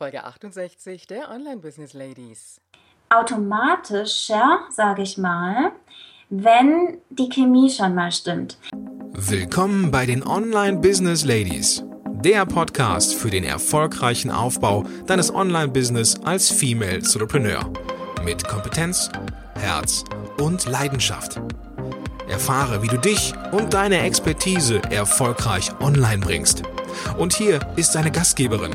Folge 68 der Online Business Ladies. Automatischer, sage ich mal, wenn die Chemie schon mal stimmt. Willkommen bei den Online Business Ladies, der Podcast für den erfolgreichen Aufbau deines Online-Business als Female Entrepreneur mit Kompetenz, Herz und Leidenschaft. Erfahre, wie du dich und deine Expertise erfolgreich online bringst. Und hier ist deine Gastgeberin,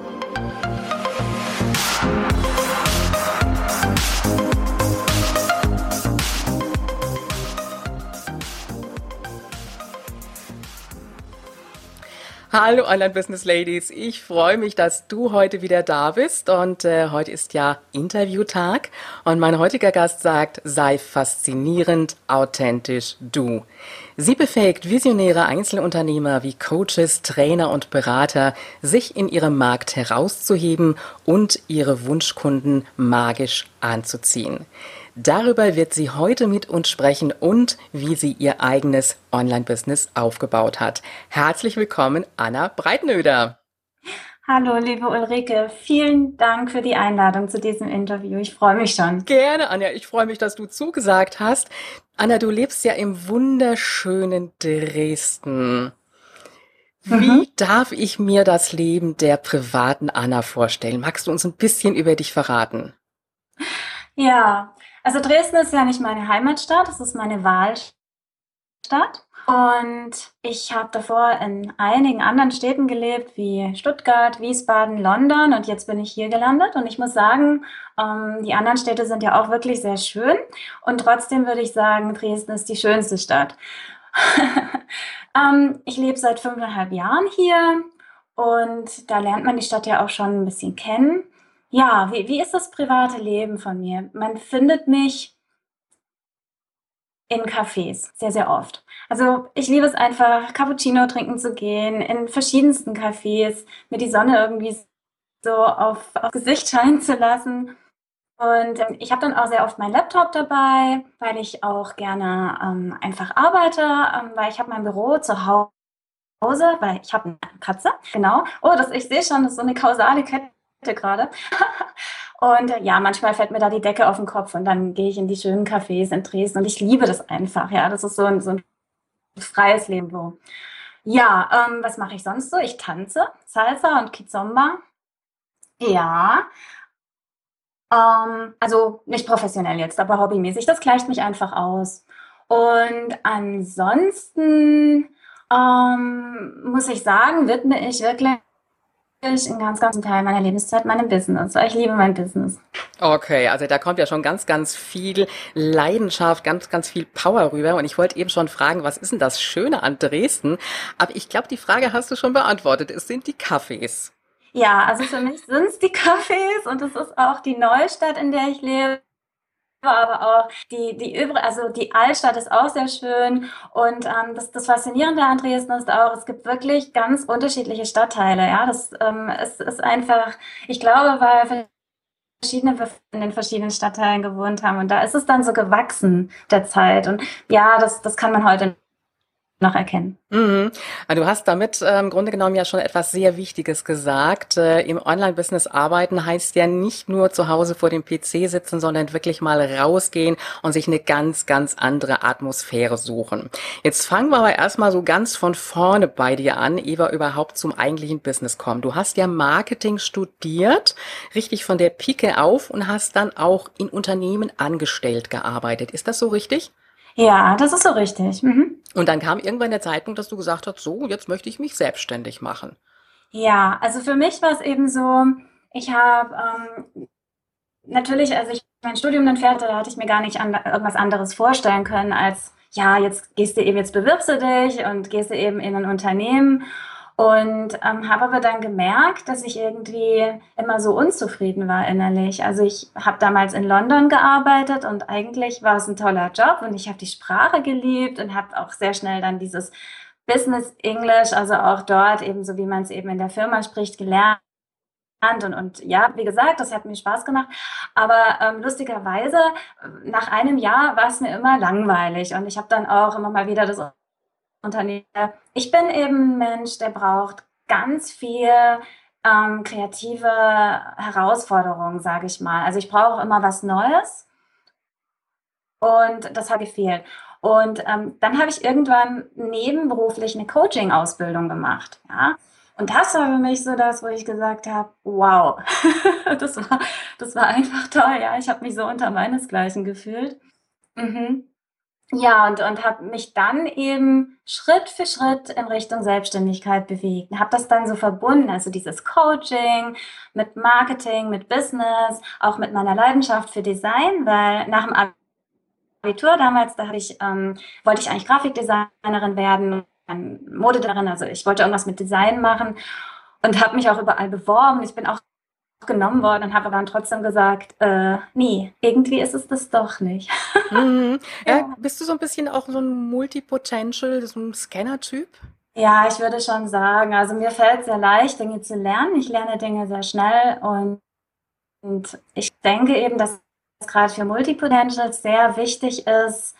Hallo Online Business Ladies, ich freue mich, dass du heute wieder da bist und äh, heute ist ja Interviewtag und mein heutiger Gast sagt, sei faszinierend, authentisch du. Sie befähigt visionäre Einzelunternehmer wie Coaches, Trainer und Berater, sich in ihrem Markt herauszuheben und ihre Wunschkunden magisch anzuziehen. Darüber wird sie heute mit uns sprechen und wie sie ihr eigenes Online-Business aufgebaut hat. Herzlich willkommen, Anna Breitnöder. Hallo, liebe Ulrike. Vielen Dank für die Einladung zu diesem Interview. Ich freue mich schon. Gerne, Anja. Ich freue mich, dass du zugesagt hast. Anna, du lebst ja im wunderschönen Dresden. Wie mhm. darf ich mir das Leben der privaten Anna vorstellen? Magst du uns ein bisschen über dich verraten? Ja, also Dresden ist ja nicht meine Heimatstadt, es ist meine Wahlstadt. Und ich habe davor in einigen anderen Städten gelebt, wie Stuttgart, Wiesbaden, London. Und jetzt bin ich hier gelandet. Und ich muss sagen, ähm, die anderen Städte sind ja auch wirklich sehr schön. Und trotzdem würde ich sagen, Dresden ist die schönste Stadt. ähm, ich lebe seit fünfeinhalb Jahren hier. Und da lernt man die Stadt ja auch schon ein bisschen kennen. Ja, wie, wie ist das private Leben von mir? Man findet mich in Cafés sehr, sehr oft. Also ich liebe es einfach, Cappuccino trinken zu gehen, in verschiedensten Cafés, mir die Sonne irgendwie so auf, auf Gesicht scheinen zu lassen. Und ähm, ich habe dann auch sehr oft meinen Laptop dabei, weil ich auch gerne ähm, einfach arbeite, ähm, weil ich habe mein Büro zu Hause, weil ich habe eine Katze, genau. Oh, das, ich sehe schon, das ist so eine kausale Kette gerade. Und äh, ja, manchmal fällt mir da die Decke auf den Kopf und dann gehe ich in die schönen Cafés in Dresden und ich liebe das einfach. Ja, das ist so ein, so ein freies Leben. So. Ja, ähm, was mache ich sonst so? Ich tanze Salsa und Kizomba. Ja. Ähm, also nicht professionell jetzt, aber hobbymäßig. Das gleicht mich einfach aus. Und ansonsten ähm, muss ich sagen, widme ich wirklich einen ganz, ganz Teil meiner Lebenszeit meinem Business, ich liebe mein Business. Okay, also da kommt ja schon ganz, ganz viel Leidenschaft, ganz, ganz viel Power rüber. Und ich wollte eben schon fragen, was ist denn das Schöne an Dresden? Aber ich glaube, die Frage hast du schon beantwortet. Es sind die Cafés. Ja, also für mich sind es die Cafés und es ist auch die Neustadt, in der ich lebe aber auch die, die übrige, also die Altstadt ist auch sehr schön. Und ähm, das, das Faszinierende an Dresden ist auch, es gibt wirklich ganz unterschiedliche Stadtteile. Ja, das ähm, es ist einfach, ich glaube, weil verschiedene in den verschiedenen Stadtteilen gewohnt haben und da ist es dann so gewachsen der Zeit. Und ja, das, das kann man heute noch erkennen. Mhm. Du hast damit äh, im Grunde genommen ja schon etwas sehr Wichtiges gesagt. Äh, Im Online-Business arbeiten heißt ja nicht nur zu Hause vor dem PC sitzen, sondern wirklich mal rausgehen und sich eine ganz, ganz andere Atmosphäre suchen. Jetzt fangen wir aber erstmal so ganz von vorne bei dir an, wir überhaupt zum eigentlichen Business kommen. Du hast ja Marketing studiert, richtig von der Pike auf und hast dann auch in Unternehmen angestellt gearbeitet. Ist das so richtig? Ja, das ist so richtig. Mhm. Und dann kam irgendwann der Zeitpunkt, dass du gesagt hast, so, jetzt möchte ich mich selbstständig machen. Ja, also für mich war es eben so, ich habe ähm, natürlich, als ich mein Studium dann fertig hatte, hatte ich mir gar nicht an, irgendwas anderes vorstellen können als, ja, jetzt gehst du eben, jetzt bewirbst du dich und gehst du eben in ein Unternehmen und ähm, habe aber dann gemerkt, dass ich irgendwie immer so unzufrieden war innerlich. Also ich habe damals in London gearbeitet und eigentlich war es ein toller Job und ich habe die Sprache geliebt und habe auch sehr schnell dann dieses Business English, also auch dort eben so wie man es eben in der Firma spricht, gelernt. Und, und ja, wie gesagt, das hat mir Spaß gemacht. Aber ähm, lustigerweise, nach einem Jahr war es mir immer langweilig. Und ich habe dann auch immer mal wieder das Unternehmer. Ich bin eben ein Mensch, der braucht ganz viel ähm, kreative Herausforderungen, sage ich mal. Also ich brauche immer was Neues und das hat gefehlt. Und ähm, dann habe ich irgendwann nebenberuflich eine Coaching-Ausbildung gemacht. Ja? Und das war für mich so das, wo ich gesagt habe, wow, das, war, das war einfach toll. Ja, ich habe mich so unter meinesgleichen gefühlt. Mhm. Ja, und, und habe mich dann eben Schritt für Schritt in Richtung Selbstständigkeit bewegt. Habe das dann so verbunden, also dieses Coaching mit Marketing, mit Business, auch mit meiner Leidenschaft für Design, weil nach dem Abitur damals, da ich, ähm, wollte ich eigentlich Grafikdesignerin werden, Modedesignerin, also ich wollte irgendwas mit Design machen und habe mich auch überall beworben. Ich bin auch genommen worden und habe dann trotzdem gesagt, äh, nee, irgendwie ist es das doch nicht. Mhm. Ja. ja. bist du so ein bisschen auch so ein Multipotential, so ein Scanner-Typ? Ja, ich würde schon sagen. Also mir fällt es sehr leicht, Dinge zu lernen. Ich lerne Dinge sehr schnell und, und ich denke eben, dass es gerade für Multipotentials sehr wichtig ist,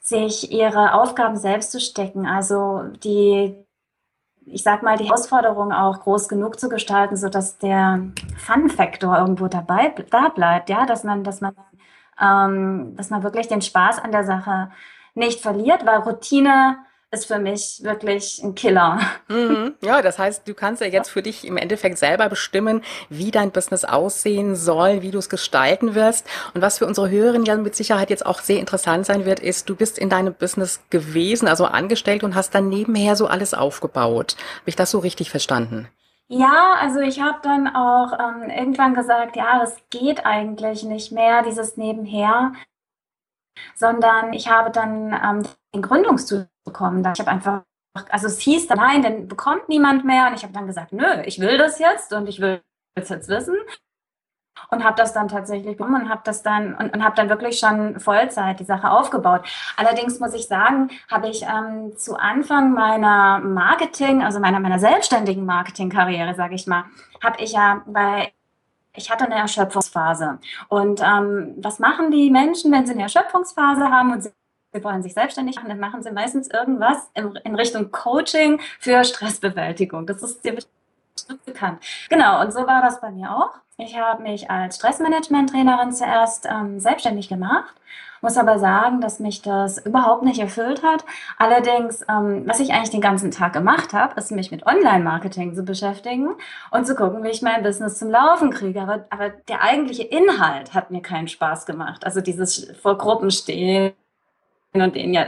sich ihre Aufgaben selbst zu stecken. Also die ich sag mal, die Herausforderung auch groß genug zu gestalten, so dass der Fun-Faktor irgendwo dabei da bleibt, ja, dass man, dass man, ähm, dass man wirklich den Spaß an der Sache nicht verliert, weil Routine ist für mich wirklich ein Killer. Mhm. Ja, das heißt, du kannst ja jetzt für dich im Endeffekt selber bestimmen, wie dein Business aussehen soll, wie du es gestalten wirst. Und was für unsere Hörerinnen ja mit Sicherheit jetzt auch sehr interessant sein wird, ist, du bist in deinem Business gewesen, also angestellt und hast dann nebenher so alles aufgebaut. Habe ich das so richtig verstanden? Ja, also ich habe dann auch ähm, irgendwann gesagt, ja, es geht eigentlich nicht mehr, dieses Nebenher, sondern ich habe dann ähm, den Gründungszuschuss bekommen. Ich habe einfach, also es hieß dann, nein, den bekommt niemand mehr. Und ich habe dann gesagt, nö, ich will das jetzt und ich will es jetzt wissen. Und habe das dann tatsächlich bekommen und habe das dann und, und habe dann wirklich schon Vollzeit die Sache aufgebaut. Allerdings muss ich sagen, habe ich ähm, zu Anfang meiner Marketing, also meiner meiner selbstständigen Marketingkarriere, sage ich mal, habe ich ja bei ich hatte eine Erschöpfungsphase. Und ähm, was machen die Menschen, wenn sie eine Erschöpfungsphase haben und sie wollen sich selbstständig machen, dann machen sie meistens irgendwas in, in Richtung Coaching für Stressbewältigung. Das ist dir bekannt. Genau, und so war das bei mir auch. Ich habe mich als Stressmanagement-Trainerin zuerst ähm, selbstständig gemacht, muss aber sagen, dass mich das überhaupt nicht erfüllt hat. Allerdings, ähm, was ich eigentlich den ganzen Tag gemacht habe, ist mich mit Online-Marketing zu beschäftigen und zu gucken, wie ich mein Business zum Laufen kriege. Aber, aber der eigentliche Inhalt hat mir keinen Spaß gemacht. Also dieses vor Gruppen stehen und denen ja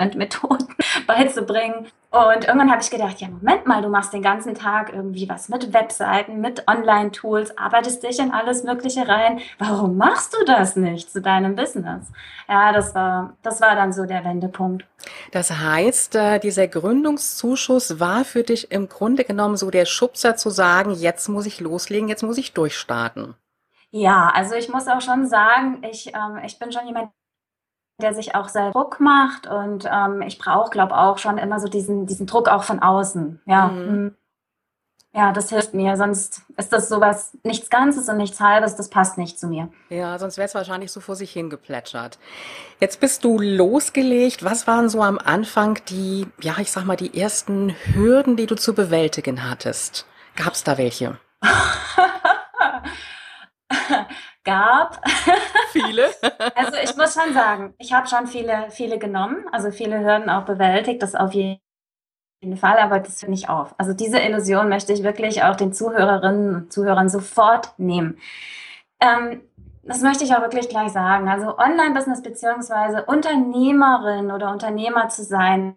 diese Stressmanagement-Methoden beizubringen. Und irgendwann habe ich gedacht, ja, Moment mal, du machst den ganzen Tag irgendwie was mit Webseiten, mit Online-Tools, arbeitest dich in alles Mögliche rein. Warum machst du das nicht zu deinem Business? Ja, das war, das war dann so der Wendepunkt. Das heißt, äh, dieser Gründungszuschuss war für dich im Grunde genommen so der Schubser zu sagen, jetzt muss ich loslegen, jetzt muss ich durchstarten. Ja, also ich muss auch schon sagen, ich, ähm, ich bin schon jemand, der sich auch sehr Druck macht und ähm, ich brauche, glaube auch schon immer so diesen, diesen Druck auch von außen. Ja. Mhm. mhm. Ja, das hilft mir. Sonst ist das sowas, nichts Ganzes und nichts Halbes, das passt nicht zu mir. Ja, sonst wäre es wahrscheinlich so vor sich hingeplätschert. Jetzt bist du losgelegt. Was waren so am Anfang die, ja, ich sag mal, die ersten Hürden, die du zu bewältigen hattest? Gab es da welche? gab. Viele? also ich muss schon sagen, ich habe schon viele, viele genommen, also viele Hürden auch bewältigt, das auf jeden Fall, aber das hört nicht auf. Also diese Illusion möchte ich wirklich auch den Zuhörerinnen und Zuhörern sofort nehmen. Ähm, das möchte ich auch wirklich gleich sagen. Also Online-Business beziehungsweise Unternehmerin oder Unternehmer zu sein,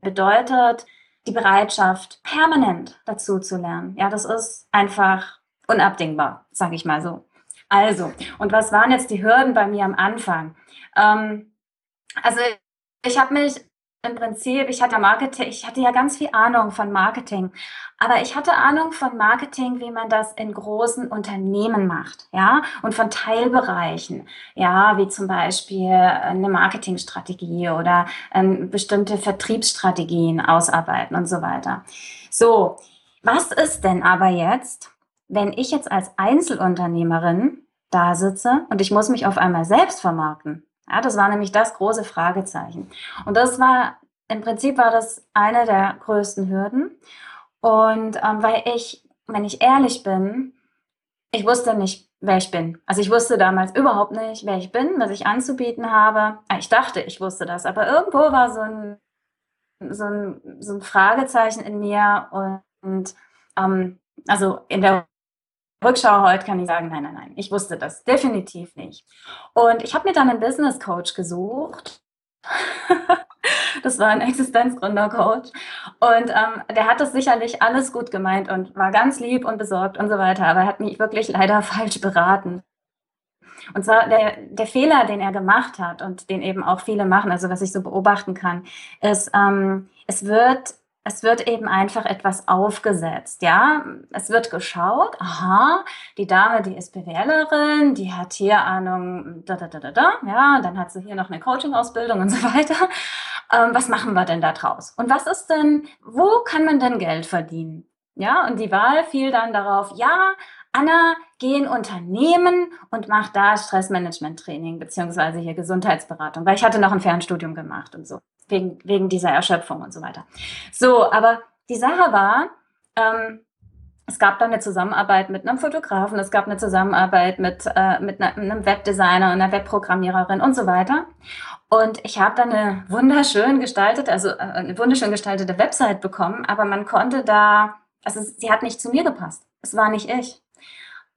bedeutet die Bereitschaft, permanent dazu zu lernen. Ja, das ist einfach unabdingbar, sage ich mal so. Also, und was waren jetzt die Hürden bei mir am Anfang? Ähm, also ich habe mich im Prinzip, ich hatte Marketing, ich hatte ja ganz viel Ahnung von Marketing, aber ich hatte Ahnung von Marketing, wie man das in großen Unternehmen macht, ja, und von Teilbereichen, ja, wie zum Beispiel eine Marketingstrategie oder ähm, bestimmte Vertriebsstrategien ausarbeiten und so weiter. So, was ist denn aber jetzt, wenn ich jetzt als Einzelunternehmerin da sitze und ich muss mich auf einmal selbst vermarkten? Ja, das war nämlich das große Fragezeichen. Und das war im Prinzip war das eine der größten Hürden. Und ähm, weil ich, wenn ich ehrlich bin, ich wusste nicht, wer ich bin. Also ich wusste damals überhaupt nicht, wer ich bin, was ich anzubieten habe. Ah, ich dachte, ich wusste das, aber irgendwo war so ein, so ein, so ein Fragezeichen in mir und, ähm, also in der Rückschau heute kann ich sagen, nein, nein, nein, ich wusste das definitiv nicht. Und ich habe mir dann einen Business Coach gesucht. das war ein Existenzgründer-Coach. Und ähm, der hat das sicherlich alles gut gemeint und war ganz lieb und besorgt und so weiter, aber er hat mich wirklich leider falsch beraten. Und zwar der, der Fehler, den er gemacht hat und den eben auch viele machen, also was ich so beobachten kann, ist, ähm, es wird es wird eben einfach etwas aufgesetzt, ja. Es wird geschaut, aha, die Dame, die ist BWLerin, die hat hier Ahnung, da, da, da, da, da, ja, dann hat sie hier noch eine Coaching-Ausbildung und so weiter. Ähm, was machen wir denn da draus? Und was ist denn, wo kann man denn Geld verdienen? Ja, und die Wahl fiel dann darauf, ja, Anna, geh in Unternehmen und mach da Stressmanagement-Training beziehungsweise hier Gesundheitsberatung, weil ich hatte noch ein Fernstudium gemacht und so wegen, wegen dieser Erschöpfung und so weiter. So, aber die Sache war, ähm, es gab dann eine Zusammenarbeit mit einem Fotografen, es gab eine Zusammenarbeit mit, äh, mit einem Webdesigner, einer Webprogrammiererin und so weiter. Und ich habe dann eine wunderschön gestaltete, also äh, eine wunderschön gestaltete Website bekommen, aber man konnte da, also sie hat nicht zu mir gepasst. Es war nicht ich.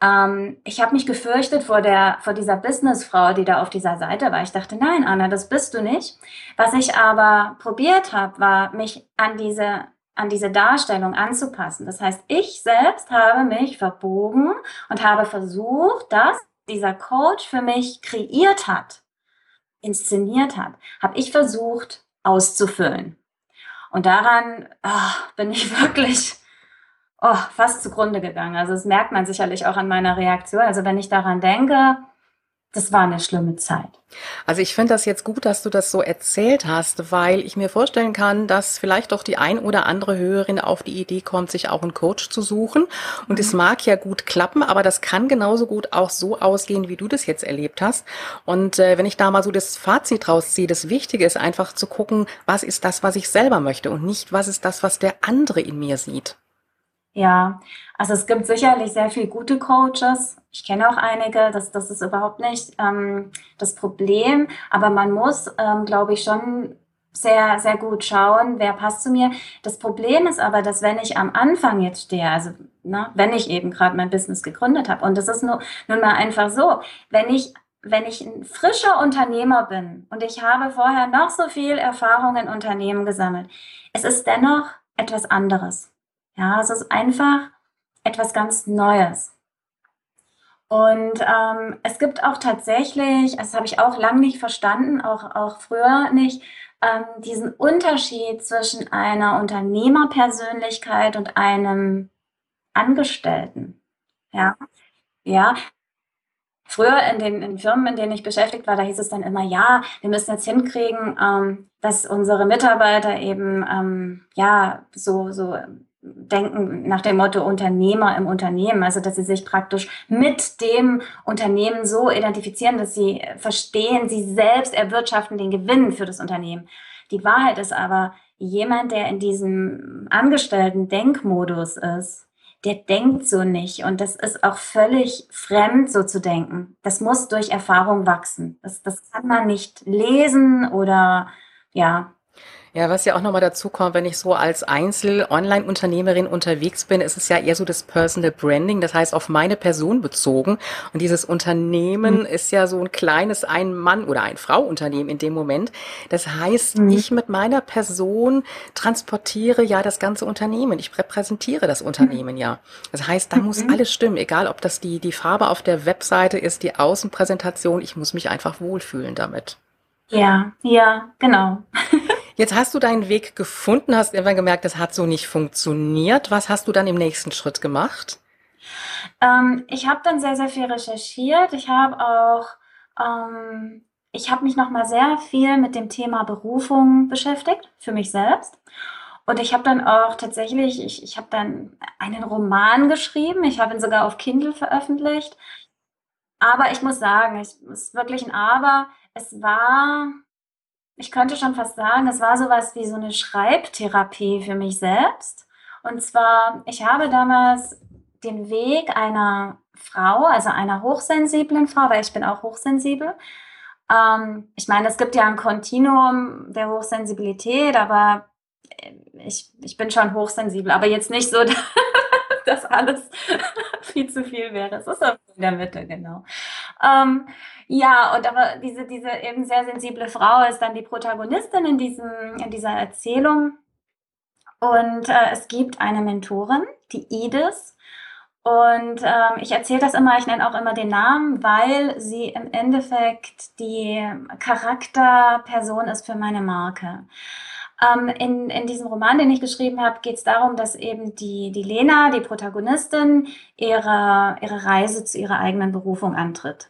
Ähm, ich habe mich gefürchtet vor, der, vor dieser Businessfrau, die da auf dieser Seite war. Ich dachte, nein, Anna, das bist du nicht. Was ich aber probiert habe, war, mich an diese, an diese Darstellung anzupassen. Das heißt, ich selbst habe mich verbogen und habe versucht, dass dieser Coach für mich kreiert hat, inszeniert hat, habe ich versucht auszufüllen. Und daran oh, bin ich wirklich oh, fast zugrunde gegangen. Also das merkt man sicherlich auch an meiner Reaktion. Also wenn ich daran denke, das war eine schlimme Zeit. Also ich finde das jetzt gut, dass du das so erzählt hast, weil ich mir vorstellen kann, dass vielleicht doch die ein oder andere Hörerin auf die Idee kommt, sich auch einen Coach zu suchen. Und mhm. es mag ja gut klappen, aber das kann genauso gut auch so ausgehen, wie du das jetzt erlebt hast. Und äh, wenn ich da mal so das Fazit rausziehe, das Wichtige ist einfach zu gucken, was ist das, was ich selber möchte und nicht, was ist das, was der andere in mir sieht. Ja, also es gibt sicherlich sehr viele gute Coaches. Ich kenne auch einige, das, das ist überhaupt nicht ähm, das Problem. Aber man muss, ähm, glaube ich, schon sehr, sehr gut schauen, wer passt zu mir. Das Problem ist aber, dass wenn ich am Anfang jetzt stehe, also ne, wenn ich eben gerade mein Business gegründet habe, und das ist nur, nun mal einfach so, wenn ich wenn ich ein frischer Unternehmer bin und ich habe vorher noch so viel Erfahrung in Unternehmen gesammelt, es ist dennoch etwas anderes. Ja, es ist einfach etwas ganz Neues. Und ähm, es gibt auch tatsächlich, das habe ich auch lange nicht verstanden, auch, auch früher nicht, ähm, diesen Unterschied zwischen einer Unternehmerpersönlichkeit und einem Angestellten. Ja, ja. Früher in den in Firmen, in denen ich beschäftigt war, da hieß es dann immer, ja, wir müssen jetzt hinkriegen, ähm, dass unsere Mitarbeiter eben ähm, ja so so denken nach dem Motto Unternehmer im Unternehmen, also dass sie sich praktisch mit dem Unternehmen so identifizieren, dass sie verstehen, sie selbst erwirtschaften den Gewinn für das Unternehmen. Die Wahrheit ist aber, jemand, der in diesem angestellten Denkmodus ist, der denkt so nicht. Und das ist auch völlig fremd, so zu denken. Das muss durch Erfahrung wachsen. Das, das kann man nicht lesen oder ja, ja, was ja auch nochmal dazu kommt, wenn ich so als Einzel-Online-Unternehmerin unterwegs bin, ist es ja eher so das Personal Branding, das heißt auf meine Person bezogen. Und dieses Unternehmen mhm. ist ja so ein kleines Ein-Mann- oder Ein-Frau-Unternehmen in dem Moment. Das heißt, mhm. ich mit meiner Person transportiere ja das ganze Unternehmen. Ich repräsentiere das Unternehmen mhm. ja. Das heißt, da muss mhm. alles stimmen, egal ob das die, die Farbe auf der Webseite ist, die Außenpräsentation. Ich muss mich einfach wohlfühlen damit. Ja, ja, genau. Jetzt hast du deinen Weg gefunden, hast irgendwann gemerkt, das hat so nicht funktioniert. Was hast du dann im nächsten Schritt gemacht? Ähm, ich habe dann sehr, sehr viel recherchiert. Ich habe auch, ähm, ich habe mich nochmal sehr viel mit dem Thema Berufung beschäftigt, für mich selbst. Und ich habe dann auch tatsächlich, ich, ich habe dann einen Roman geschrieben. Ich habe ihn sogar auf Kindle veröffentlicht. Aber ich muss sagen, es ist wirklich ein Aber. Es war ich könnte schon fast sagen, es war sowas wie so eine Schreibtherapie für mich selbst. Und zwar, ich habe damals den Weg einer Frau, also einer hochsensiblen Frau, weil ich bin auch hochsensibel. Ähm, ich meine, es gibt ja ein Kontinuum der Hochsensibilität, aber ich, ich bin schon hochsensibel, aber jetzt nicht so, dass alles viel zu viel wäre. Es ist in der Mitte, genau. Ähm, ja, und aber diese, diese eben sehr sensible Frau ist dann die Protagonistin in, diesem, in dieser Erzählung. Und äh, es gibt eine Mentorin, die Edith. Und ähm, ich erzähle das immer, ich nenne auch immer den Namen, weil sie im Endeffekt die Charakterperson ist für meine Marke. Ähm, in, in diesem Roman, den ich geschrieben habe, geht es darum, dass eben die, die Lena, die Protagonistin, ihre, ihre Reise zu ihrer eigenen Berufung antritt.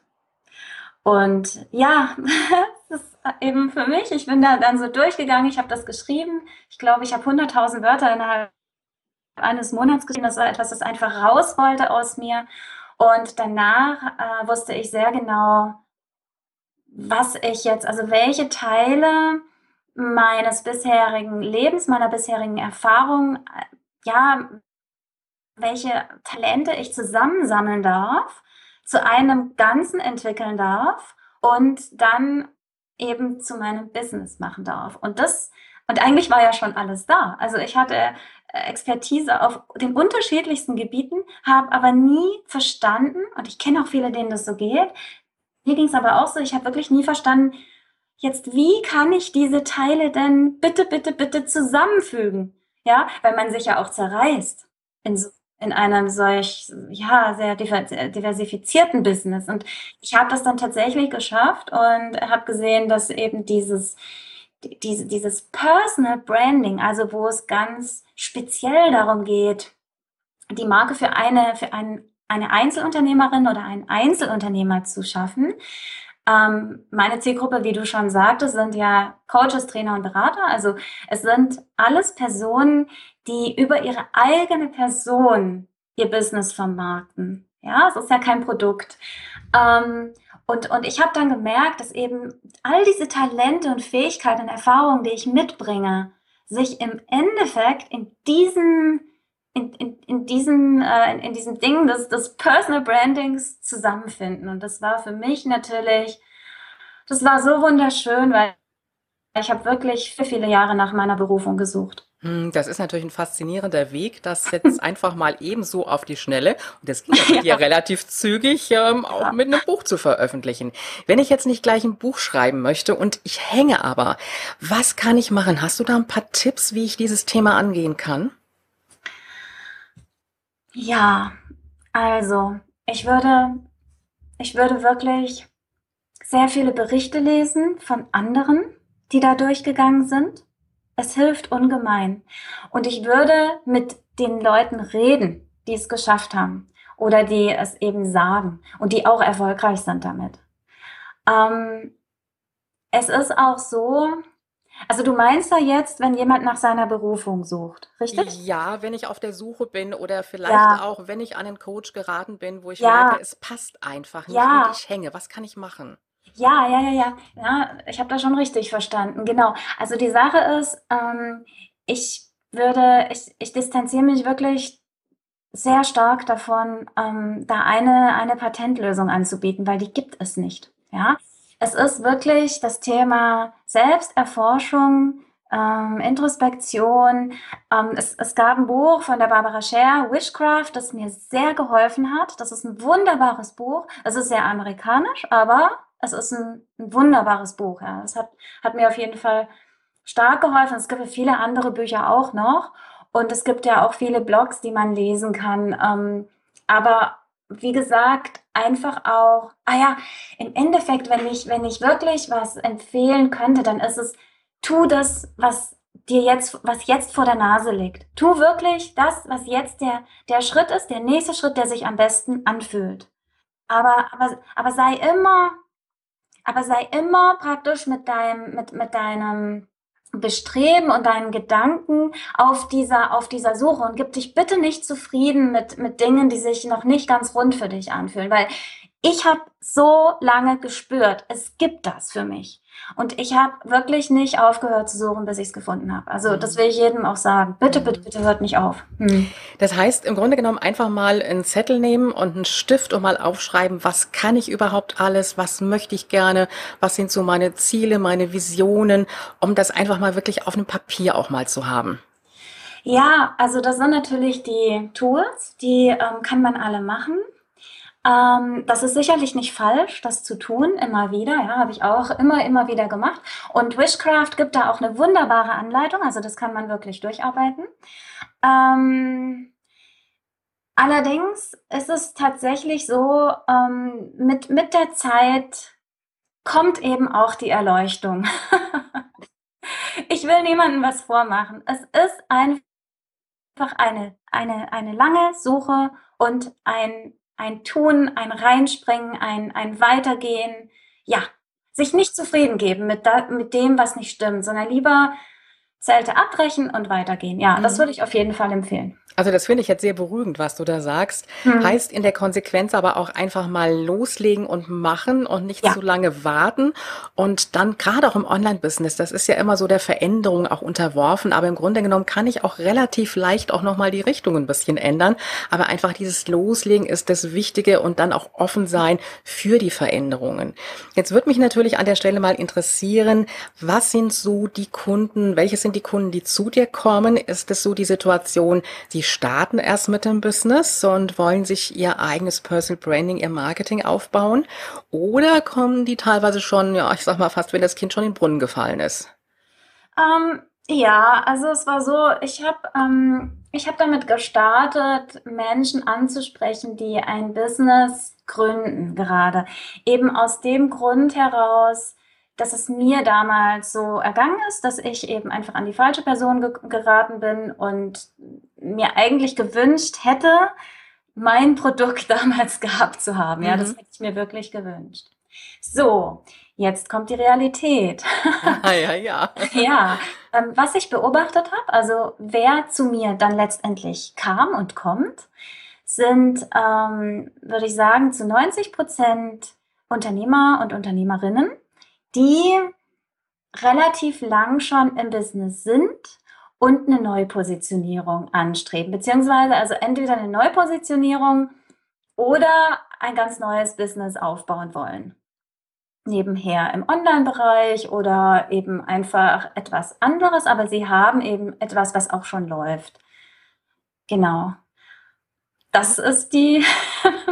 Und ja, das ist eben für mich, ich bin da dann so durchgegangen, ich habe das geschrieben. Ich glaube, ich habe 100.000 Wörter innerhalb eines Monats geschrieben. Das war etwas, das einfach raus wollte aus mir. Und danach äh, wusste ich sehr genau, was ich jetzt, also welche Teile meines bisherigen Lebens, meiner bisherigen Erfahrung, äh, ja, welche Talente ich zusammensammeln darf, zu einem Ganzen entwickeln darf und dann eben zu meinem Business machen darf. Und das, und eigentlich war ja schon alles da. Also ich hatte äh, Expertise auf den unterschiedlichsten Gebieten, habe aber nie verstanden, und ich kenne auch viele, denen das so geht, mir ging es aber auch so, ich habe wirklich nie verstanden, jetzt, wie kann ich diese Teile denn bitte, bitte, bitte zusammenfügen? Ja, weil man sich ja auch zerreißt in, in einem solch, ja, sehr diversifizierten Business. Und ich habe das dann tatsächlich geschafft und habe gesehen, dass eben dieses, diese, dieses Personal Branding, also wo es ganz speziell darum geht, die Marke für eine, für einen, eine Einzelunternehmerin oder einen Einzelunternehmer zu schaffen, ähm, meine Zielgruppe, wie du schon sagtest, sind ja Coaches, Trainer und Berater. Also es sind alles Personen, die über ihre eigene Person ihr Business vermarkten. Ja, es ist ja kein Produkt. Ähm, und, und ich habe dann gemerkt, dass eben all diese Talente und Fähigkeiten und Erfahrungen, die ich mitbringe, sich im Endeffekt in diesen in, in, in, diesem, äh, in, in diesem Ding des, des Personal Brandings zusammenfinden. Und das war für mich natürlich, das war so wunderschön, weil ich habe wirklich für viele Jahre nach meiner Berufung gesucht. Hm, das ist natürlich ein faszinierender Weg, das jetzt einfach mal ebenso auf die Schnelle, und das ging ja, ja relativ zügig, ähm, auch ja. mit einem Buch zu veröffentlichen. Wenn ich jetzt nicht gleich ein Buch schreiben möchte und ich hänge aber, was kann ich machen? Hast du da ein paar Tipps, wie ich dieses Thema angehen kann? Ja, also ich würde, ich würde wirklich sehr viele Berichte lesen von anderen, die da durchgegangen sind. Es hilft ungemein. Und ich würde mit den Leuten reden, die es geschafft haben oder die es eben sagen und die auch erfolgreich sind damit. Ähm, es ist auch so, also du meinst ja jetzt, wenn jemand nach seiner Berufung sucht, richtig? Ja, wenn ich auf der Suche bin oder vielleicht ja. auch, wenn ich an einen Coach geraten bin, wo ich ja. merke, es passt einfach nicht ja. und ich hänge. Was kann ich machen? Ja, ja, ja, ja. Ja, ich habe das schon richtig verstanden. Genau. Also die Sache ist, ähm, ich würde, ich, ich distanziere mich wirklich sehr stark davon, ähm, da eine, eine Patentlösung anzubieten, weil die gibt es nicht. Ja, es ist wirklich das Thema Selbsterforschung, ähm, Introspektion. Ähm, es, es, gab ein Buch von der Barbara Scher, Wishcraft, das mir sehr geholfen hat. Das ist ein wunderbares Buch. Es ist sehr amerikanisch, aber es ist ein, ein wunderbares Buch. Ja. Es hat, hat mir auf jeden Fall stark geholfen. Es gibt viele andere Bücher auch noch. Und es gibt ja auch viele Blogs, die man lesen kann. Ähm, aber wie gesagt, einfach auch, ah ja, im Endeffekt, wenn ich, wenn ich wirklich was empfehlen könnte, dann ist es, tu das, was dir jetzt, was jetzt vor der Nase liegt. Tu wirklich das, was jetzt der, der Schritt ist, der nächste Schritt, der sich am besten anfühlt. Aber, aber, aber sei immer, aber sei immer praktisch mit deinem, mit, mit deinem, Bestreben und deinen Gedanken auf dieser, auf dieser Suche. Und gib dich bitte nicht zufrieden mit, mit Dingen, die sich noch nicht ganz rund für dich anfühlen, weil ich habe so lange gespürt, es gibt das für mich. Und ich habe wirklich nicht aufgehört zu suchen, bis ich es gefunden habe. Also das will ich jedem auch sagen. Bitte, bitte, bitte hört nicht auf. Hm. Das heißt im Grunde genommen einfach mal einen Zettel nehmen und einen Stift und mal aufschreiben, was kann ich überhaupt alles, was möchte ich gerne, was sind so meine Ziele, meine Visionen, um das einfach mal wirklich auf einem Papier auch mal zu haben. Ja, also das sind natürlich die Tools, die ähm, kann man alle machen. Ähm, das ist sicherlich nicht falsch, das zu tun, immer wieder. Ja, habe ich auch immer, immer wieder gemacht. Und Wishcraft gibt da auch eine wunderbare Anleitung, also das kann man wirklich durcharbeiten. Ähm, allerdings ist es tatsächlich so, ähm, mit, mit der Zeit kommt eben auch die Erleuchtung. ich will niemandem was vormachen. Es ist einfach eine, eine, eine lange Suche und ein ein Tun, ein Reinspringen, ein, ein Weitergehen. Ja, sich nicht zufrieden geben mit, da, mit dem, was nicht stimmt, sondern lieber Zelte abbrechen und weitergehen. Ja, das mhm. würde ich auf jeden Fall empfehlen. Also das finde ich jetzt sehr beruhigend, was du da sagst. Hm. Heißt in der Konsequenz aber auch einfach mal loslegen und machen und nicht ja. zu lange warten. Und dann gerade auch im Online-Business, das ist ja immer so der Veränderung auch unterworfen. Aber im Grunde genommen kann ich auch relativ leicht auch nochmal die Richtung ein bisschen ändern. Aber einfach dieses Loslegen ist das Wichtige und dann auch offen sein für die Veränderungen. Jetzt würde mich natürlich an der Stelle mal interessieren, was sind so die Kunden, welche sind die Kunden, die zu dir kommen? Ist es so die Situation, die starten erst mit dem Business und wollen sich ihr eigenes Personal Branding, ihr Marketing aufbauen? Oder kommen die teilweise schon, ja, ich sag mal fast, wenn das Kind schon in den Brunnen gefallen ist? Ähm, ja, also es war so, ich habe ähm, hab damit gestartet, Menschen anzusprechen, die ein Business gründen gerade. Eben aus dem Grund heraus, dass es mir damals so ergangen ist, dass ich eben einfach an die falsche Person ge geraten bin und mir eigentlich gewünscht hätte, mein Produkt damals gehabt zu haben. Ja, mhm. das hätte ich mir wirklich gewünscht. So, jetzt kommt die Realität. Ja, ja, ja. ja, ähm, was ich beobachtet habe, also wer zu mir dann letztendlich kam und kommt, sind, ähm, würde ich sagen, zu 90 Prozent Unternehmer und Unternehmerinnen, die relativ lang schon im Business sind und eine Neupositionierung anstreben, beziehungsweise also entweder eine Neupositionierung oder ein ganz neues Business aufbauen wollen. Nebenher im Online-Bereich oder eben einfach etwas anderes, aber sie haben eben etwas, was auch schon läuft. Genau das ist die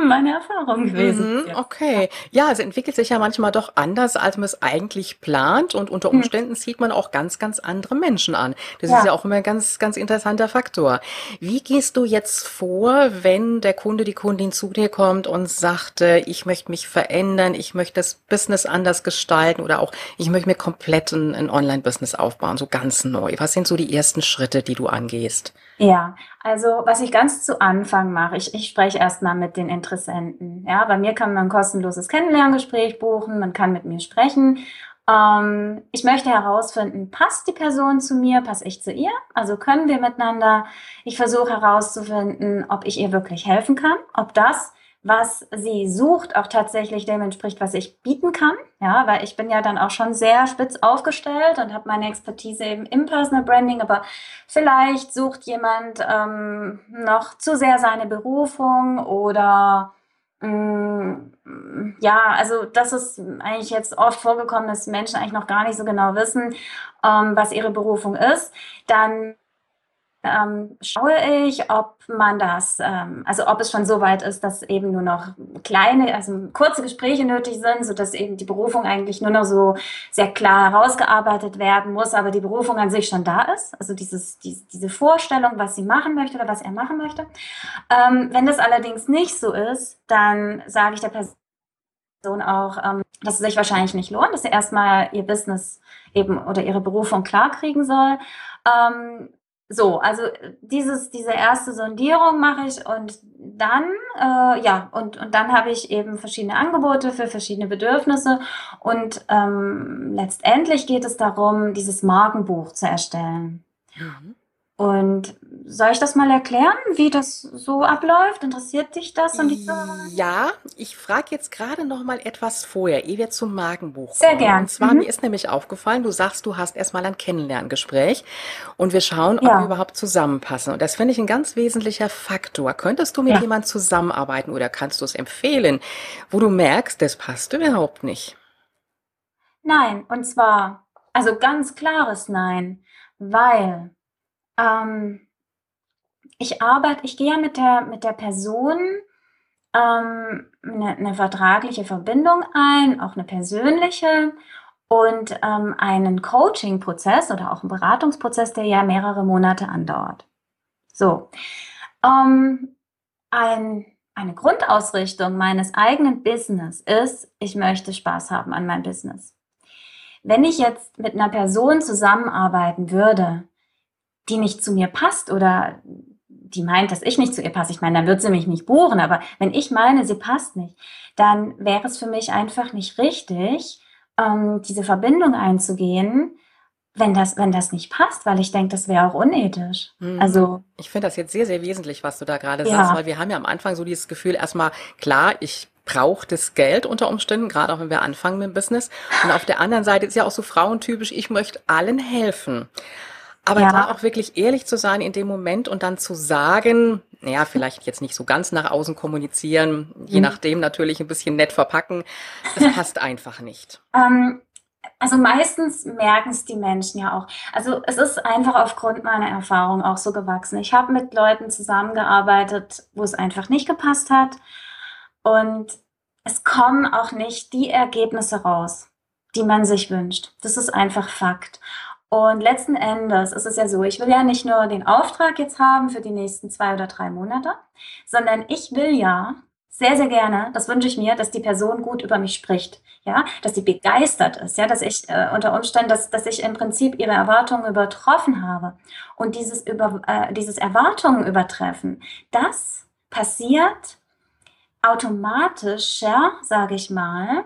meine Erfahrung gewesen. Mhm, okay. Ja, es entwickelt sich ja manchmal doch anders, als man es eigentlich plant und unter hm. Umständen zieht man auch ganz, ganz andere Menschen an. Das ja. ist ja auch immer ein ganz, ganz interessanter Faktor. Wie gehst du jetzt vor, wenn der Kunde, die Kundin zu dir kommt und sagt, ich möchte mich verändern, ich möchte das Business anders gestalten oder auch ich möchte mir komplett ein, ein Online-Business aufbauen, so ganz neu. Was sind so die ersten Schritte, die du angehst? Ja, also was ich ganz zu Anfang mache, ich, ich spreche erstmal mit den Interessenten. Ja, bei mir kann man ein kostenloses Kennenlerngespräch buchen, man kann mit mir sprechen. Ähm, ich möchte herausfinden, passt die Person zu mir, passe ich zu ihr? Also können wir miteinander? Ich versuche herauszufinden, ob ich ihr wirklich helfen kann, ob das was sie sucht, auch tatsächlich dem entspricht, was ich bieten kann. Ja, weil ich bin ja dann auch schon sehr spitz aufgestellt und habe meine Expertise eben im Personal Branding, aber vielleicht sucht jemand ähm, noch zu sehr seine Berufung oder mm, ja, also das ist eigentlich jetzt oft vorgekommen, dass Menschen eigentlich noch gar nicht so genau wissen, ähm, was ihre Berufung ist. Dann ähm, schaue ich, ob man das, ähm, also ob es schon so weit ist, dass eben nur noch kleine, also kurze Gespräche nötig sind, so dass eben die Berufung eigentlich nur noch so sehr klar herausgearbeitet werden muss, aber die Berufung an sich schon da ist. Also dieses, die, diese Vorstellung, was sie machen möchte oder was er machen möchte. Ähm, wenn das allerdings nicht so ist, dann sage ich der Person auch, ähm, dass es sich wahrscheinlich nicht lohnt, dass sie erstmal ihr Business eben oder ihre Berufung klarkriegen soll. Ähm, so, also dieses, diese erste Sondierung mache ich und dann, äh, ja, und, und dann habe ich eben verschiedene Angebote für verschiedene Bedürfnisse und ähm, letztendlich geht es darum, dieses Markenbuch zu erstellen. Mhm. Und soll ich das mal erklären, wie das so abläuft? Interessiert dich das? Um die ja, ich frage jetzt gerade noch mal etwas vorher, ehe wir zum Magenbuch Sehr gern. Und zwar, mhm. mir ist nämlich aufgefallen, du sagst, du hast erstmal ein Kennenlerngespräch und wir schauen, ob ja. wir überhaupt zusammenpassen. Und das finde ich ein ganz wesentlicher Faktor. Könntest du mit ja. jemandem zusammenarbeiten oder kannst du es empfehlen, wo du merkst, das passt überhaupt nicht? Nein, und zwar, also ganz klares Nein, weil ähm, ich arbeite, ich gehe ja mit der, mit der Person ähm, eine, vertragliche Verbindung ein, auch eine persönliche und ähm, einen Coaching-Prozess oder auch einen Beratungsprozess, der ja mehrere Monate andauert. So, ähm, ein, eine Grundausrichtung meines eigenen Business ist, ich möchte Spaß haben an meinem Business. Wenn ich jetzt mit einer Person zusammenarbeiten würde, die nicht zu mir passt oder die meint, dass ich nicht zu ihr passe, ich meine, dann wird sie mich nicht buchen, aber wenn ich meine, sie passt nicht, dann wäre es für mich einfach nicht richtig, ähm, diese Verbindung einzugehen, wenn das, wenn das nicht passt, weil ich denke, das wäre auch unethisch. Mhm. Also. Ich finde das jetzt sehr, sehr wesentlich, was du da gerade ja. sagst, weil wir haben ja am Anfang so dieses Gefühl, erstmal, klar, ich brauche das Geld unter Umständen, gerade auch wenn wir anfangen mit dem Business. Und auf der anderen Seite ist ja auch so frauentypisch, ich möchte allen helfen. Aber ja. da auch wirklich ehrlich zu sein in dem Moment und dann zu sagen, naja, vielleicht jetzt nicht so ganz nach außen kommunizieren, je mhm. nachdem natürlich ein bisschen nett verpacken, das passt einfach nicht. Ähm, also meistens merken es die Menschen ja auch. Also es ist einfach aufgrund meiner Erfahrung auch so gewachsen. Ich habe mit Leuten zusammengearbeitet, wo es einfach nicht gepasst hat. Und es kommen auch nicht die Ergebnisse raus, die man sich wünscht. Das ist einfach Fakt. Und letzten Endes ist es ja so, ich will ja nicht nur den Auftrag jetzt haben für die nächsten zwei oder drei Monate, sondern ich will ja sehr, sehr gerne, das wünsche ich mir, dass die Person gut über mich spricht, ja, dass sie begeistert ist, ja, dass ich äh, unter Umständen, dass, dass ich im Prinzip ihre Erwartungen übertroffen habe. Und dieses, über, äh, dieses Erwartungen übertreffen, das passiert automatischer, sage ich mal,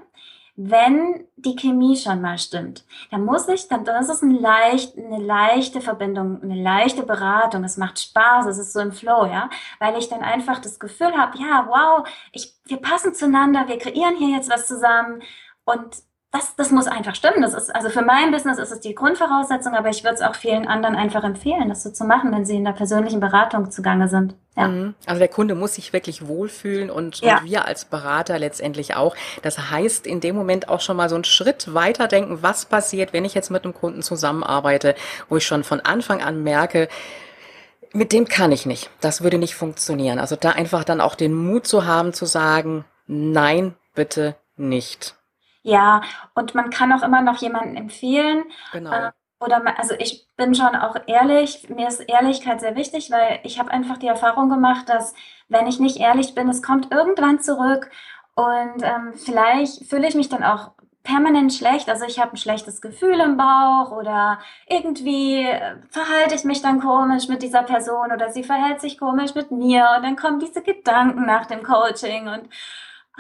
wenn die Chemie schon mal stimmt, dann muss ich, dann, dann ist es ein leicht, eine leichte Verbindung, eine leichte Beratung. Es macht Spaß, es ist so ein Flow, ja, weil ich dann einfach das Gefühl habe, ja, wow, ich, wir passen zueinander, wir kreieren hier jetzt was zusammen und das, das muss einfach stimmen. Das ist, also für mein Business ist es die Grundvoraussetzung, aber ich würde es auch vielen anderen einfach empfehlen, das so zu machen, wenn sie in der persönlichen Beratung zugange sind. Ja. Mhm. Also der Kunde muss sich wirklich wohlfühlen und, ja. und wir als Berater letztendlich auch. Das heißt, in dem Moment auch schon mal so einen Schritt weiterdenken, was passiert, wenn ich jetzt mit einem Kunden zusammenarbeite, wo ich schon von Anfang an merke, mit dem kann ich nicht. Das würde nicht funktionieren. Also da einfach dann auch den Mut zu haben, zu sagen, nein, bitte nicht. Ja, und man kann auch immer noch jemanden empfehlen. Genau. Äh, oder man, also ich bin schon auch ehrlich, mir ist Ehrlichkeit sehr wichtig, weil ich habe einfach die Erfahrung gemacht, dass wenn ich nicht ehrlich bin, es kommt irgendwann zurück und ähm, vielleicht fühle ich mich dann auch permanent schlecht. Also ich habe ein schlechtes Gefühl im Bauch oder irgendwie äh, verhalte ich mich dann komisch mit dieser Person oder sie verhält sich komisch mit mir und dann kommen diese Gedanken nach dem Coaching und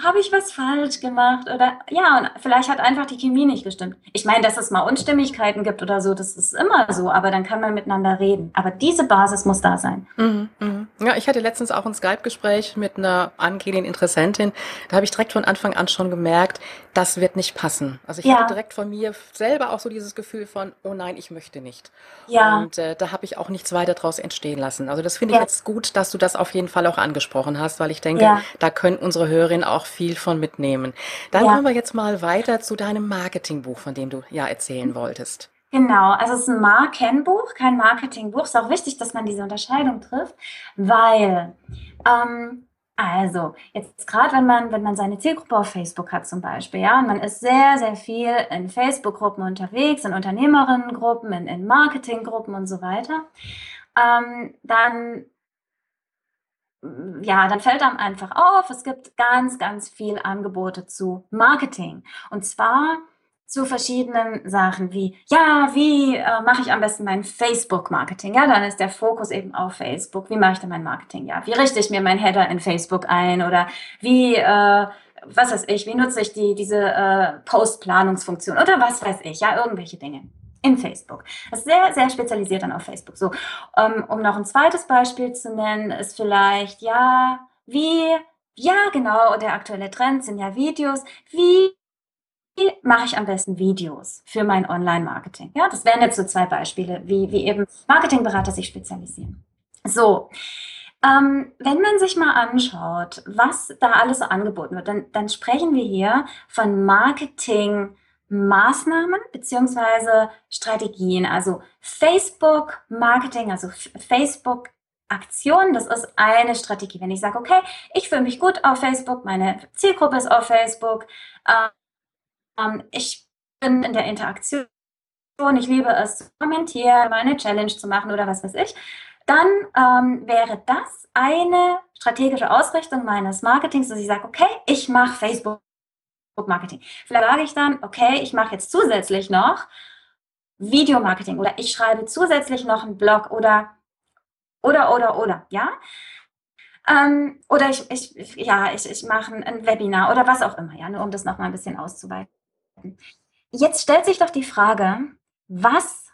habe ich was falsch gemacht oder ja, und vielleicht hat einfach die Chemie nicht gestimmt. Ich meine, dass es mal Unstimmigkeiten gibt oder so, das ist immer so, aber dann kann man miteinander reden. Aber diese Basis muss da sein. Mhm, mh. Ja, ich hatte letztens auch ein Skype-Gespräch mit einer angehenden Interessentin. Da habe ich direkt von Anfang an schon gemerkt, das wird nicht passen. Also ich ja. hatte direkt von mir selber auch so dieses Gefühl von, oh nein, ich möchte nicht. Ja. Und äh, da habe ich auch nichts weiter draus entstehen lassen. Also das finde ich ja. jetzt gut, dass du das auf jeden Fall auch angesprochen hast, weil ich denke, ja. da können unsere Hörerinnen auch viel von mitnehmen. Dann kommen wir jetzt mal weiter zu deinem Marketingbuch, von dem du ja erzählen wolltest. Genau, also es ist ein Markenbuch, kein Marketingbuch. Es ist auch wichtig, dass man diese Unterscheidung trifft, weil ähm, also, jetzt gerade wenn man, wenn man seine Zielgruppe auf Facebook hat zum Beispiel, ja, und man ist sehr, sehr viel in Facebook-Gruppen unterwegs, in Unternehmerinnengruppen, in, in Marketinggruppen und so weiter, ähm, dann ja, dann fällt einem einfach auf, es gibt ganz, ganz viel Angebote zu Marketing. Und zwar zu verschiedenen Sachen wie, ja, wie äh, mache ich am besten mein Facebook-Marketing? Ja, dann ist der Fokus eben auf Facebook. Wie mache ich denn mein Marketing? Ja, wie richte ich mir mein Header in Facebook ein? Oder wie, äh, was weiß ich, wie nutze ich die, diese äh, Post-Planungsfunktion? Oder was weiß ich? Ja, irgendwelche Dinge. in Facebook. Das ist sehr, sehr spezialisiert dann auf Facebook. So, ähm, um noch ein zweites Beispiel zu nennen, ist vielleicht, ja, wie, ja, genau, der aktuelle Trend sind ja Videos. Wie mache ich am besten Videos für mein Online-Marketing? Ja, das wären jetzt so zwei Beispiele, wie, wie eben Marketingberater sich spezialisieren. So. Ähm, wenn man sich mal anschaut, was da alles so angeboten wird, dann, dann sprechen wir hier von Marketing, Maßnahmen beziehungsweise Strategien, also Facebook Marketing, also Facebook Aktion, das ist eine Strategie. Wenn ich sage, okay, ich fühle mich gut auf Facebook, meine Zielgruppe ist auf Facebook, ähm, ich bin in der Interaktion, ich liebe es zu kommentieren, meine Challenge zu machen oder was weiß ich, dann ähm, wäre das eine strategische Ausrichtung meines Marketings, dass ich sage, okay, ich mache Facebook Marketing. Vielleicht sage ich dann, okay, ich mache jetzt zusätzlich noch Videomarketing oder ich schreibe zusätzlich noch einen Blog oder, oder, oder, oder, ja. Ähm, oder ich, ich, ja, ich, ich mache ein, Webinar oder was auch immer, ja, nur um das nochmal ein bisschen auszuweiten. Jetzt stellt sich doch die Frage, was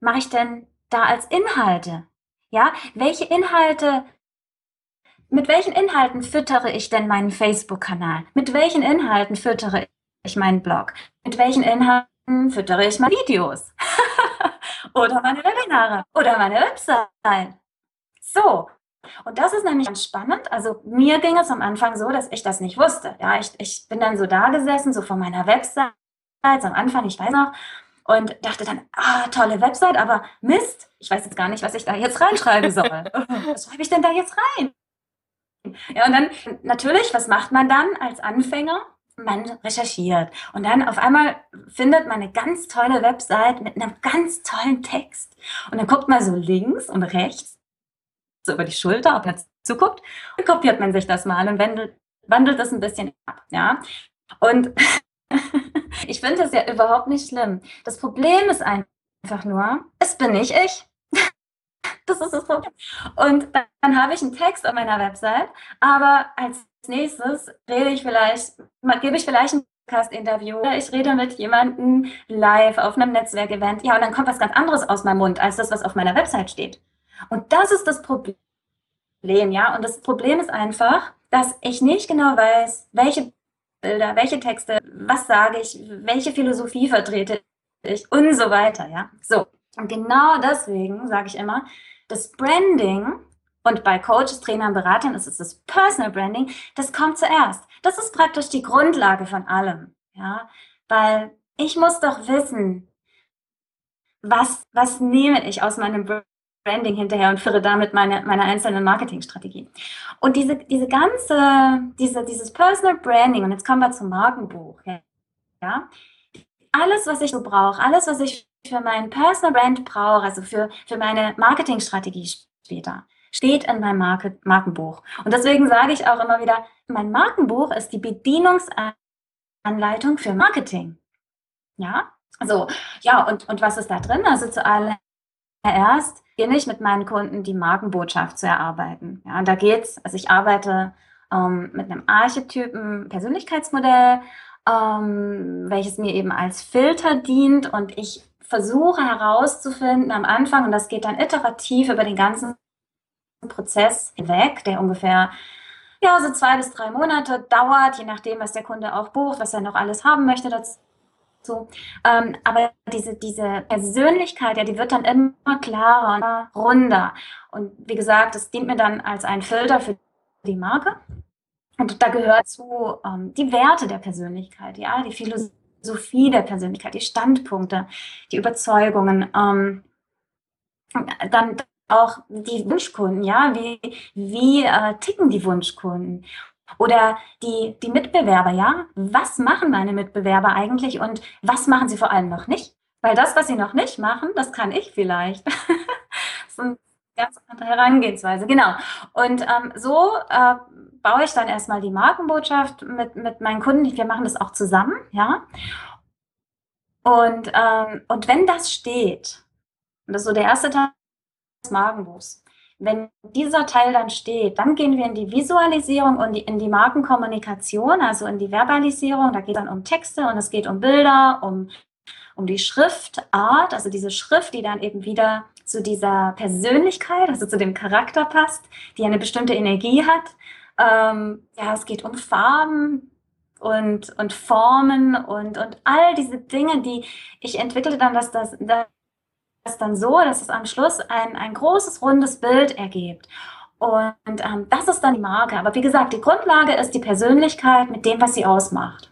mache ich denn da als Inhalte? Ja, welche Inhalte mit welchen Inhalten füttere ich denn meinen Facebook-Kanal? Mit welchen Inhalten füttere ich meinen Blog? Mit welchen Inhalten füttere ich meine Videos? oder meine Webinare? Oder meine Website? So. Und das ist nämlich ganz spannend. Also mir ging es am Anfang so, dass ich das nicht wusste. Ja, ich, ich bin dann so da gesessen, so von meiner Website, am Anfang, ich weiß noch, und dachte dann, ah, tolle Website, aber Mist, ich weiß jetzt gar nicht, was ich da jetzt reinschreiben soll. was schreibe ich denn da jetzt rein? Ja, und dann natürlich, was macht man dann als Anfänger? Man recherchiert und dann auf einmal findet man eine ganz tolle Website mit einem ganz tollen Text. Und dann guckt man so links und rechts, so über die Schulter, ob er zuguckt, und kopiert man sich das mal und wandelt, wandelt das ein bisschen ab. Ja? Und ich finde das ja überhaupt nicht schlimm. Das Problem ist einfach nur, es bin nicht ich. Das ist das Problem. Und dann habe ich einen Text auf meiner Website, aber als nächstes rede ich vielleicht, gebe ich vielleicht ein Podcast-Interview ich rede mit jemandem live auf einem Netzwerkevent. Ja, und dann kommt was ganz anderes aus meinem Mund als das, was auf meiner Website steht. Und das ist das Problem, ja. Und das Problem ist einfach, dass ich nicht genau weiß, welche Bilder, welche Texte, was sage ich, welche Philosophie vertrete ich und so weiter, ja. So. Und genau deswegen sage ich immer, das Branding und bei Coaches, Trainern, Beratern ist es das Personal Branding, das kommt zuerst. Das ist praktisch die Grundlage von allem, ja, weil ich muss doch wissen, was, was nehme ich aus meinem Branding hinterher und führe damit meine, meine einzelnen Marketingstrategien. Und diese, diese ganze, diese, dieses Personal Branding, und jetzt kommen wir zum Markenbuch, ja, alles, was ich so brauche, alles, was ich für mein Personal Brand brauche, also für, für meine Marketingstrategie später, steht in meinem Market, Markenbuch. Und deswegen sage ich auch immer wieder, mein Markenbuch ist die Bedienungsanleitung für Marketing. Ja, so, ja, und, und was ist da drin? Also zuallererst beginne ich mit meinen Kunden die Markenbotschaft zu erarbeiten. Ja, und da geht's, also ich arbeite ähm, mit einem Archetypen Persönlichkeitsmodell, ähm, welches mir eben als Filter dient und ich versuche herauszufinden am Anfang, und das geht dann iterativ über den ganzen Prozess hinweg, der ungefähr ja, so zwei bis drei Monate dauert, je nachdem, was der Kunde auch bucht, was er noch alles haben möchte dazu. Ähm, aber diese, diese Persönlichkeit, ja, die wird dann immer klarer und runder. Und wie gesagt, das dient mir dann als ein Filter für die Marke. Und da gehört zu ähm, die Werte der Persönlichkeit, ja, die Philosophie Philosophie der Persönlichkeit, die Standpunkte, die Überzeugungen, ähm, dann auch die Wunschkunden, ja, wie, wie äh, ticken die Wunschkunden? Oder die, die Mitbewerber, ja, was machen meine Mitbewerber eigentlich und was machen sie vor allem noch nicht? Weil das, was sie noch nicht machen, das kann ich vielleicht. das ist eine ganz andere Herangehensweise, genau. Und ähm, so äh, baue ich dann erstmal die Markenbotschaft mit, mit meinen Kunden. Wir machen das auch zusammen, ja. Und, ähm, und wenn das steht, und das ist so der erste Teil des Magenbuchs, wenn dieser Teil dann steht, dann gehen wir in die Visualisierung und in die Markenkommunikation, also in die Verbalisierung. Da geht es dann um Texte und es geht um Bilder, um, um die Schriftart, also diese Schrift, die dann eben wieder zu dieser Persönlichkeit, also zu dem Charakter passt, die eine bestimmte Energie hat. Ähm, ja, es geht um Farben und, und Formen und, und all diese Dinge, die ich entwickelte dann, dass das, das dann so, dass es am Schluss ein, ein großes, rundes Bild ergibt. Und ähm, das ist dann die Marke. Aber wie gesagt, die Grundlage ist die Persönlichkeit mit dem, was sie ausmacht.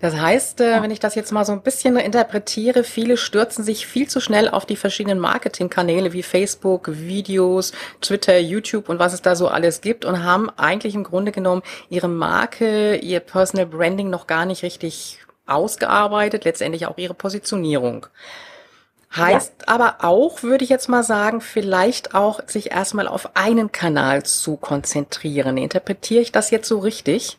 Das heißt, äh, wenn ich das jetzt mal so ein bisschen interpretiere, viele stürzen sich viel zu schnell auf die verschiedenen Marketingkanäle wie Facebook, Videos, Twitter, YouTube und was es da so alles gibt und haben eigentlich im Grunde genommen ihre Marke, ihr Personal Branding noch gar nicht richtig ausgearbeitet, letztendlich auch ihre Positionierung. Heißt ja. aber auch, würde ich jetzt mal sagen, vielleicht auch sich erstmal auf einen Kanal zu konzentrieren. Interpretiere ich das jetzt so richtig?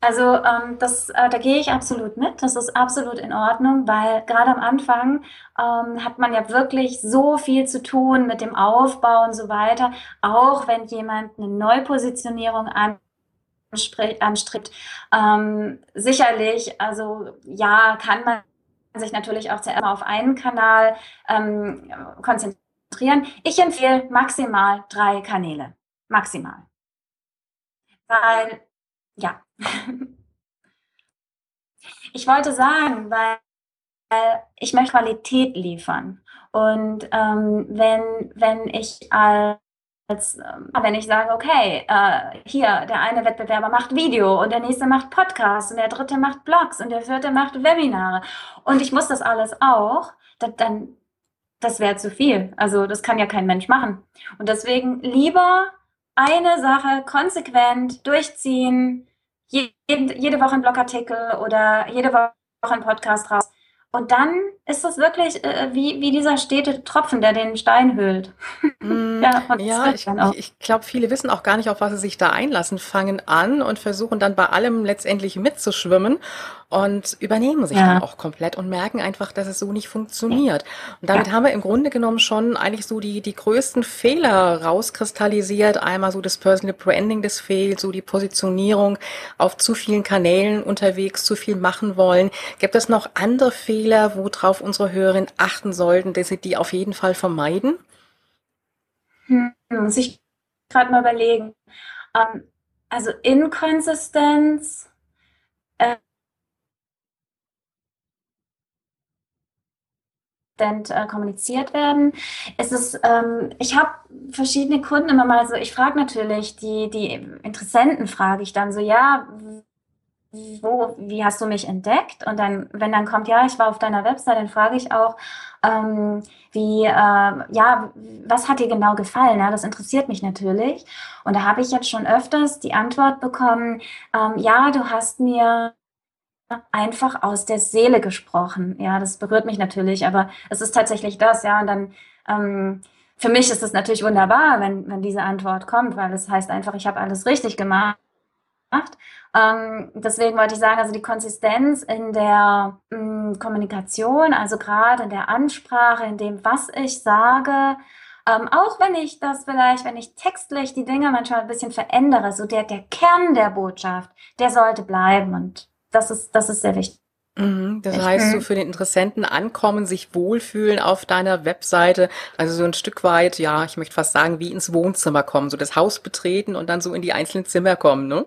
Also ähm, das, äh, da gehe ich absolut mit. Das ist absolut in Ordnung, weil gerade am Anfang ähm, hat man ja wirklich so viel zu tun mit dem Aufbau und so weiter. Auch wenn jemand eine Neupositionierung anstrebt, ähm, sicherlich, also ja, kann man sich natürlich auch zuerst mal auf einen Kanal ähm, konzentrieren. Ich empfehle maximal drei Kanäle. Maximal. Weil, ja. ich wollte sagen, weil ich möchte Qualität liefern. Und ähm, wenn, wenn ich als als ähm, wenn ich sage, okay, äh, hier, der eine Wettbewerber macht Video und der nächste macht Podcast und der dritte macht Blogs und der vierte macht Webinare und ich muss das alles auch, das, dann, das wäre zu viel. Also das kann ja kein Mensch machen. Und deswegen lieber eine Sache konsequent durchziehen, jede, jede Woche ein Blogartikel oder jede Woche ein Podcast raus und dann ist das wirklich äh, wie, wie dieser stete Tropfen, der den Stein hüllt. Mm, ja, ja ich, ich glaube, viele wissen auch gar nicht, auf was sie sich da einlassen, fangen an und versuchen dann bei allem letztendlich mitzuschwimmen und übernehmen sich ja. dann auch komplett und merken einfach, dass es so nicht funktioniert. Und damit ja. haben wir im Grunde genommen schon eigentlich so die, die größten Fehler rauskristallisiert. Einmal so das Personal Branding, das fehlt, so die Positionierung auf zu vielen Kanälen unterwegs, zu viel machen wollen. Gibt es noch andere Fehler, worauf unsere Hörerinnen achten sollten, dass sie die auf jeden Fall vermeiden? Hm, muss ich gerade mal überlegen. Ähm, also Inkonsistenz, äh, äh, kommuniziert werden. Es ist, ähm, ich habe verschiedene Kunden immer mal so, ich frage natürlich die, die Interessenten, frage ich dann so, ja, wo, wie hast du mich entdeckt? Und dann, wenn dann kommt, ja, ich war auf deiner Website, dann frage ich auch, ähm, wie, äh, ja, was hat dir genau gefallen? Ja, das interessiert mich natürlich. Und da habe ich jetzt schon öfters die Antwort bekommen, ähm, ja, du hast mir einfach aus der Seele gesprochen. Ja, das berührt mich natürlich, aber es ist tatsächlich das, ja. Und dann ähm, für mich ist es natürlich wunderbar, wenn, wenn diese Antwort kommt, weil es das heißt einfach, ich habe alles richtig gemacht. Ähm, deswegen wollte ich sagen, also die Konsistenz in der mh, mm, Kommunikation, also gerade in der Ansprache, in dem, was ich sage, ähm, auch wenn ich das vielleicht, wenn ich textlich die Dinge manchmal ein bisschen verändere, so der, der Kern der Botschaft, der sollte bleiben und das ist, das ist sehr wichtig. Mhm, das heißt, so für den Interessenten ankommen, sich wohlfühlen auf deiner Webseite, also so ein Stück weit, ja, ich möchte fast sagen, wie ins Wohnzimmer kommen, so das Haus betreten und dann so in die einzelnen Zimmer kommen, ne?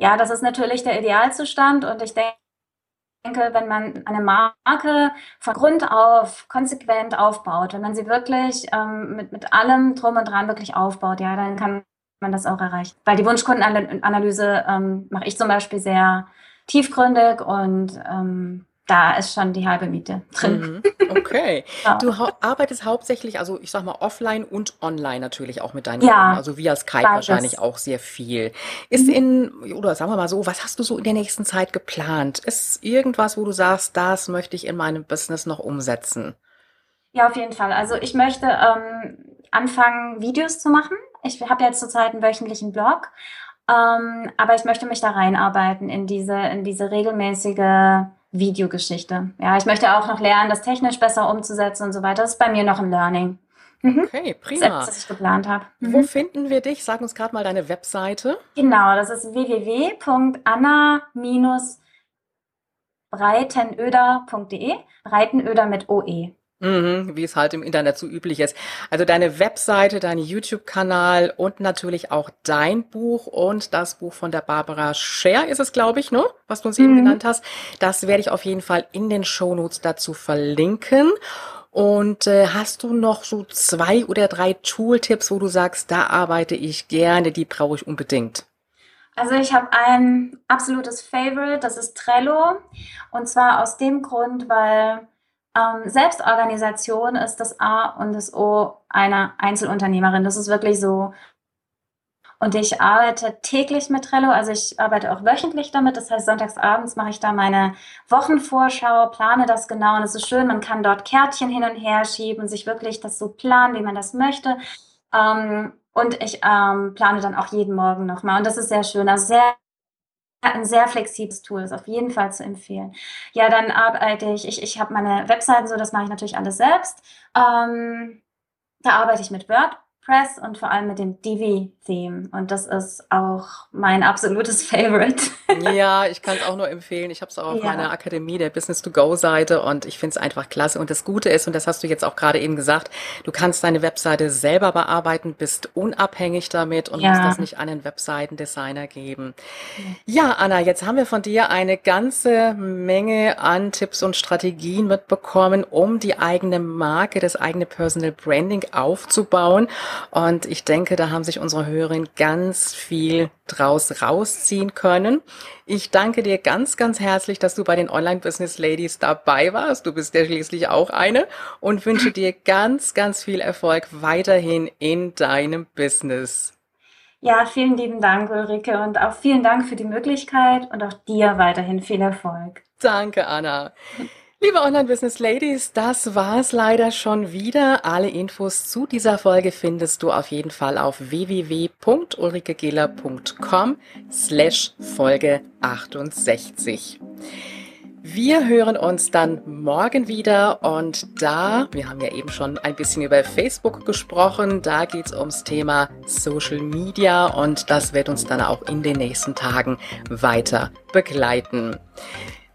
Ja, das ist natürlich der Idealzustand und ich denke, wenn man eine Marke von Grund auf konsequent aufbaut, wenn man sie wirklich ähm, mit, mit allem drum und dran wirklich aufbaut, ja, dann kann man das auch erreichen. Weil die Wunschkundenanalyse ähm, mache ich zum Beispiel sehr tiefgründig und ähm, da ist schon die halbe Miete drin. Mhm. Okay. ja. Du arbeitest hauptsächlich, also ich sag mal offline und online natürlich auch mit deinen ja, Kunden, also via Skype beides. wahrscheinlich auch sehr viel. Ist mhm. in, oder sagen wir mal so, was hast du so in der nächsten Zeit geplant? Ist irgendwas, wo du sagst, das möchte ich in meinem Business noch umsetzen? Ja, auf jeden Fall. Also ich möchte ähm, anfangen, Videos zu machen. Ich habe jetzt zurzeit einen wöchentlichen Blog ähm, aber ich möchte mich da reinarbeiten in diese, in diese regelmäßige Videogeschichte. Ja, ich möchte auch noch lernen, das technisch besser umzusetzen und so weiter. Das ist bei mir noch ein Learning. Mhm. Okay, prima. Das, was ich geplant habe. Mhm. Wo finden wir dich? Sag uns gerade mal deine Webseite. Genau, das ist www.anna- breitenöder.de, Breitenöder mit OE. Mhm, wie es halt im Internet so üblich ist. Also deine Webseite, dein YouTube-Kanal und natürlich auch dein Buch und das Buch von der Barbara Scher ist es, glaube ich, ne? Was du uns eben mhm. genannt hast. Das werde ich auf jeden Fall in den Shownotes dazu verlinken. Und äh, hast du noch so zwei oder drei Tooltips, wo du sagst, da arbeite ich gerne, die brauche ich unbedingt? Also ich habe ein absolutes Favorite, das ist Trello. Und zwar aus dem Grund, weil ähm, Selbstorganisation ist das A und das O einer Einzelunternehmerin. Das ist wirklich so. Und ich arbeite täglich mit Trello, also ich arbeite auch wöchentlich damit. Das heißt, sonntagsabends mache ich da meine Wochenvorschau, plane das genau und es ist schön, man kann dort Kärtchen hin und her schieben sich wirklich das so planen, wie man das möchte. Ähm, und ich ähm, plane dann auch jeden Morgen nochmal. Und das ist sehr schön. Also sehr ein sehr flexibles Tool, ist auf jeden Fall zu empfehlen. Ja, dann arbeite ich, ich, ich habe meine Webseiten so, das mache ich natürlich alles selbst. Ähm, da arbeite ich mit WordPress und vor allem mit dem Divi-Theme. Und das ist auch mein absolutes Favorite. Ja, ich kann es auch nur empfehlen. Ich habe es auch auf ja. meiner Akademie, der Business-to-Go-Seite und ich finde es einfach klasse. Und das Gute ist, und das hast du jetzt auch gerade eben gesagt, du kannst deine Webseite selber bearbeiten, bist unabhängig damit und ja. musst das nicht an einen Webseitendesigner geben. Ja, Anna, jetzt haben wir von dir eine ganze Menge an Tipps und Strategien mitbekommen, um die eigene Marke, das eigene Personal Branding aufzubauen. Und ich denke, da haben sich unsere Hörerinnen ganz viel draus rausziehen können. Ich danke dir ganz, ganz herzlich, dass du bei den Online Business Ladies dabei warst. Du bist ja schließlich auch eine und wünsche dir ganz, ganz viel Erfolg weiterhin in deinem Business. Ja, vielen lieben Dank, Ulrike, und auch vielen Dank für die Möglichkeit und auch dir weiterhin viel Erfolg. Danke, Anna. Liebe Online-Business-Ladies, das war's leider schon wieder. Alle Infos zu dieser Folge findest du auf jeden Fall auf www.ulrikegehler.com slash Folge 68. Wir hören uns dann morgen wieder und da, wir haben ja eben schon ein bisschen über Facebook gesprochen, da geht's ums Thema Social Media und das wird uns dann auch in den nächsten Tagen weiter begleiten.